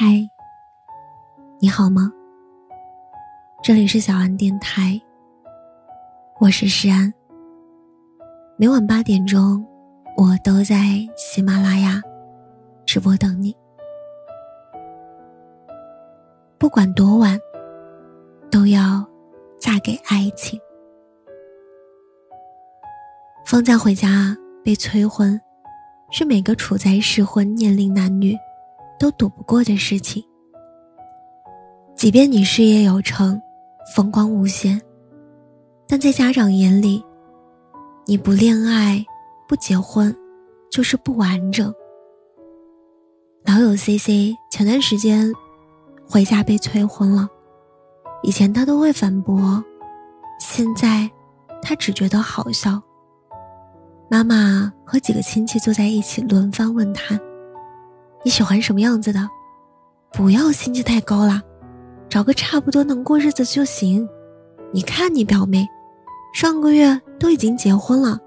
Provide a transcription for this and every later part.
嗨，你好吗？这里是小安电台，我是诗安。每晚八点钟，我都在喜马拉雅直播等你。不管多晚，都要嫁给爱情。放假回家被催婚，是每个处在适婚年龄男女。都躲不过的事情。即便你事业有成，风光无限，但在家长眼里，你不恋爱、不结婚，就是不完整。老友 C C 前段时间回家被催婚了，以前他都会反驳，现在他只觉得好笑。妈妈和几个亲戚坐在一起，轮番问他。你喜欢什么样子的？不要心气太高了，找个差不多能过日子就行。你看你表妹，上个月都已经结婚了，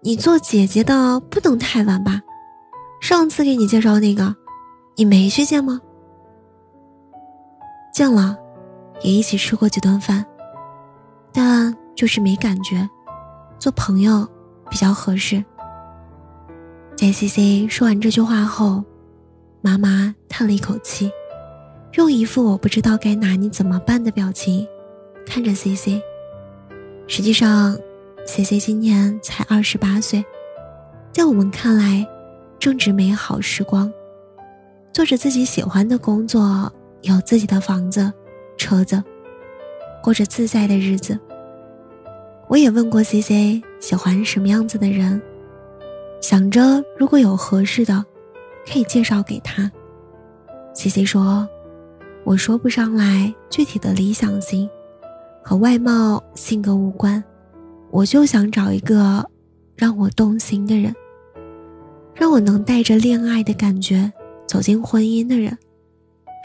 你做姐姐的不能太晚吧？上次给你介绍那个，你没去见吗？见了，也一起吃过几顿饭，但就是没感觉，做朋友比较合适。在 C C 说完这句话后。妈妈叹了一口气，用一副我不知道该拿你怎么办的表情看着 C C。实际上，C C 今年才二十八岁，在我们看来，正值美好时光，做着自己喜欢的工作，有自己的房子、车子，过着自在的日子。我也问过 C C 喜欢什么样子的人，想着如果有合适的。可以介绍给他。C C 说：“我说不上来具体的理想型，和外貌、性格无关。我就想找一个让我动心的人，让我能带着恋爱的感觉走进婚姻的人。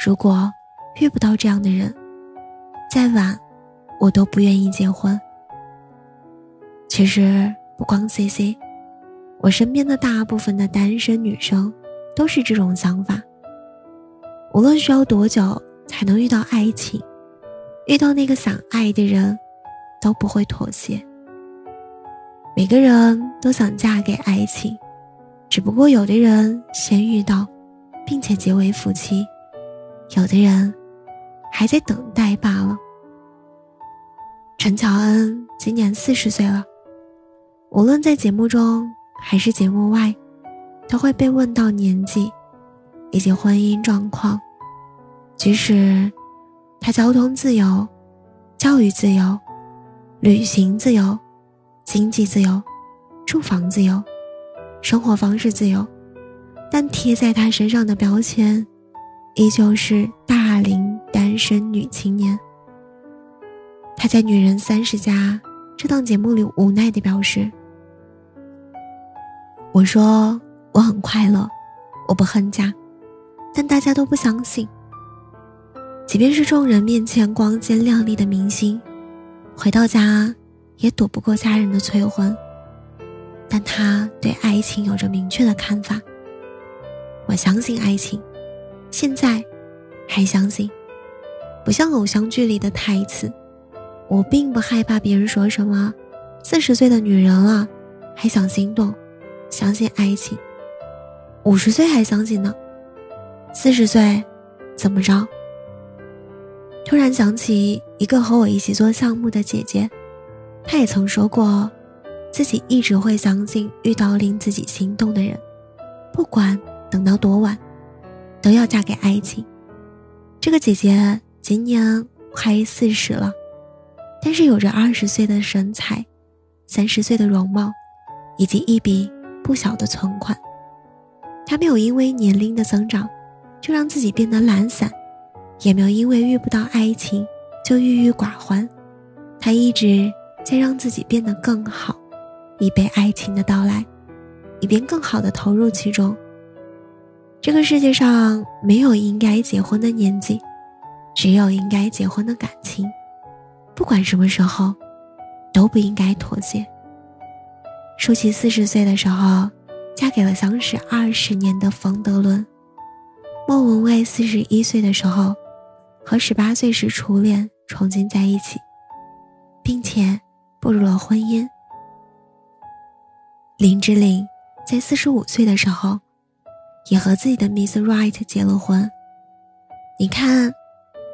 如果遇不到这样的人，再晚我都不愿意结婚。其实不光 C C，我身边的大部分的单身女生。”都是这种想法。无论需要多久才能遇到爱情，遇到那个想爱的人，都不会妥协。每个人都想嫁给爱情，只不过有的人先遇到，并且结为夫妻，有的人还在等待罢了。陈乔恩今年四十岁了，无论在节目中还是节目外。都会被问到年纪，以及婚姻状况。即使他交通自由、教育自由、旅行自由、经济自由、住房自由、生活方式自由，但贴在他身上的标签，依旧是大龄单身女青年。他在《女人三十加》这档节目里无奈地表示：“我说。”我很快乐，我不恨家，但大家都不相信。即便是众人面前光鲜亮丽的明星，回到家也躲不过家人的催婚。但他对爱情有着明确的看法。我相信爱情，现在还相信，不像偶像剧里的台词。我并不害怕别人说什么，四十岁的女人了，还想心动，相信爱情。五十岁还相信呢，四十岁，怎么着？突然想起一个和我一起做项目的姐姐，她也曾说过，自己一直会相信遇到令自己心动的人，不管等到多晚，都要嫁给爱情。这个姐姐今年快四十了，但是有着二十岁的身材，三十岁的容貌，以及一笔不小的存款。他没有因为年龄的增长，就让自己变得懒散，也没有因为遇不到爱情就郁郁寡欢。他一直在让自己变得更好，以备爱情的到来，以便更好的投入其中。这个世界上没有应该结婚的年纪，只有应该结婚的感情。不管什么时候，都不应该妥协。舒淇四十岁的时候。嫁给了相识二十年的冯德伦，莫文蔚四十一岁的时候，和十八岁时初恋重新在一起，并且步入了婚姻。林志玲在四十五岁的时候，也和自己的 Miss Right 结了婚。你看，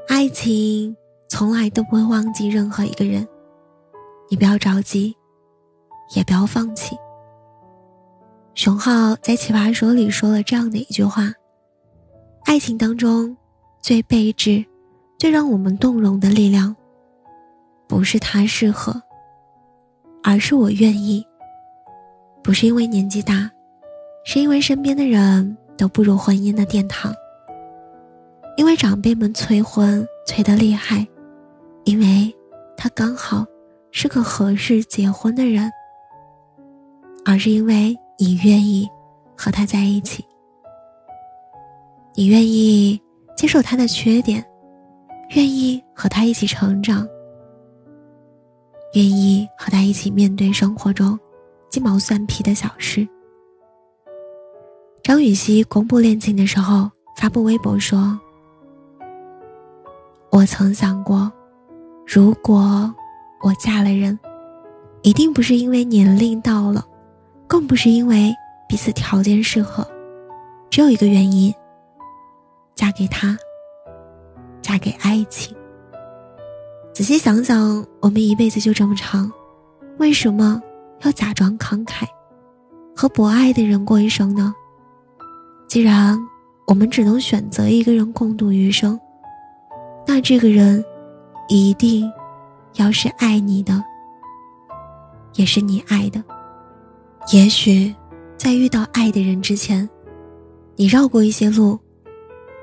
爱情从来都不会忘记任何一个人，你不要着急，也不要放弃。熊浩在《奇葩说》里说了这样的一句话：“爱情当中最备至、最让我们动容的力量，不是他适合，而是我愿意。不是因为年纪大，是因为身边的人都步入婚姻的殿堂。”因为长辈们催婚催得厉害，因为他刚好是个合适结婚的人，而是因为你愿意和他在一起，你愿意接受他的缺点，愿意和他一起成长，愿意和他一起面对生活中鸡毛蒜皮的小事。张雨绮公布恋情的时候，发布微博说。我曾想过，如果我嫁了人，一定不是因为年龄到了，更不是因为彼此条件适合，只有一个原因：嫁给他，嫁给爱情。仔细想想，我们一辈子就这么长，为什么要假装慷慨，和不爱的人过一生呢？既然我们只能选择一个人共度余生。那这个人，一定要是爱你的，也是你爱的。也许在遇到爱的人之前，你绕过一些路，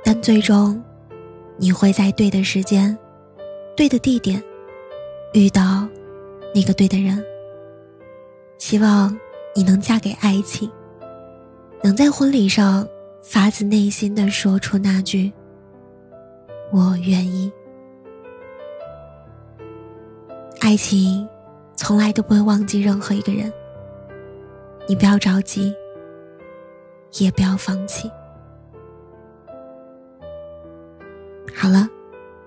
但最终，你会在对的时间、对的地点，遇到那个对的人。希望你能嫁给爱情，能在婚礼上发自内心的说出那句。我愿意。爱情从来都不会忘记任何一个人。你不要着急，也不要放弃。好了，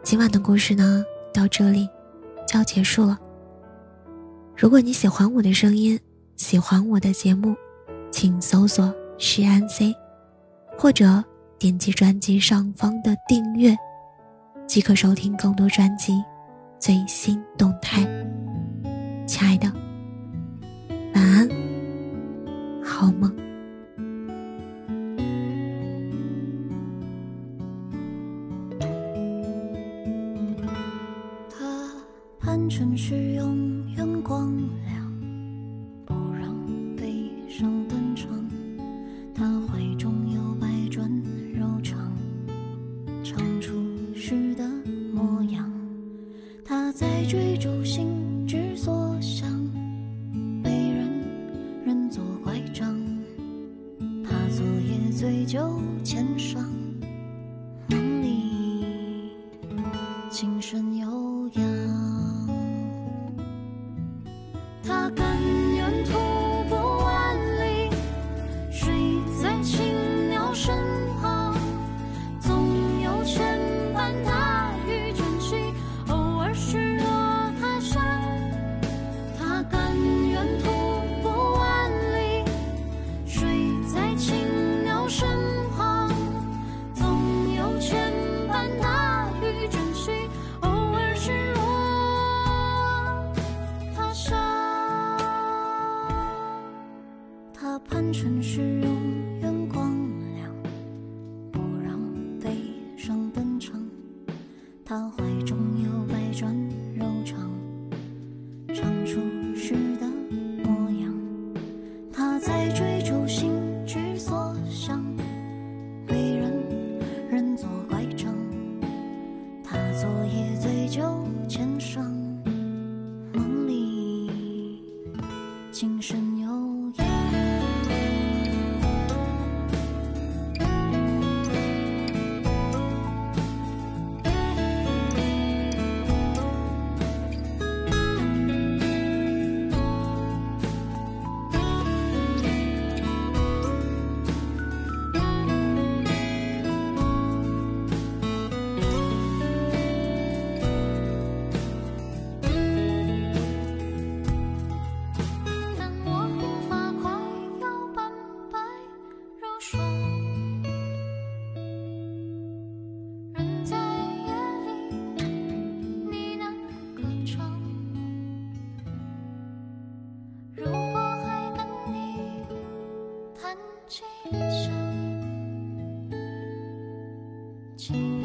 今晚的故事呢，到这里就要结束了。如果你喜欢我的声音，喜欢我的节目，请搜索“诗安 C”，或者点击专辑上方的订阅。即可收听更多专辑最新动态。亲爱的，好吗。情。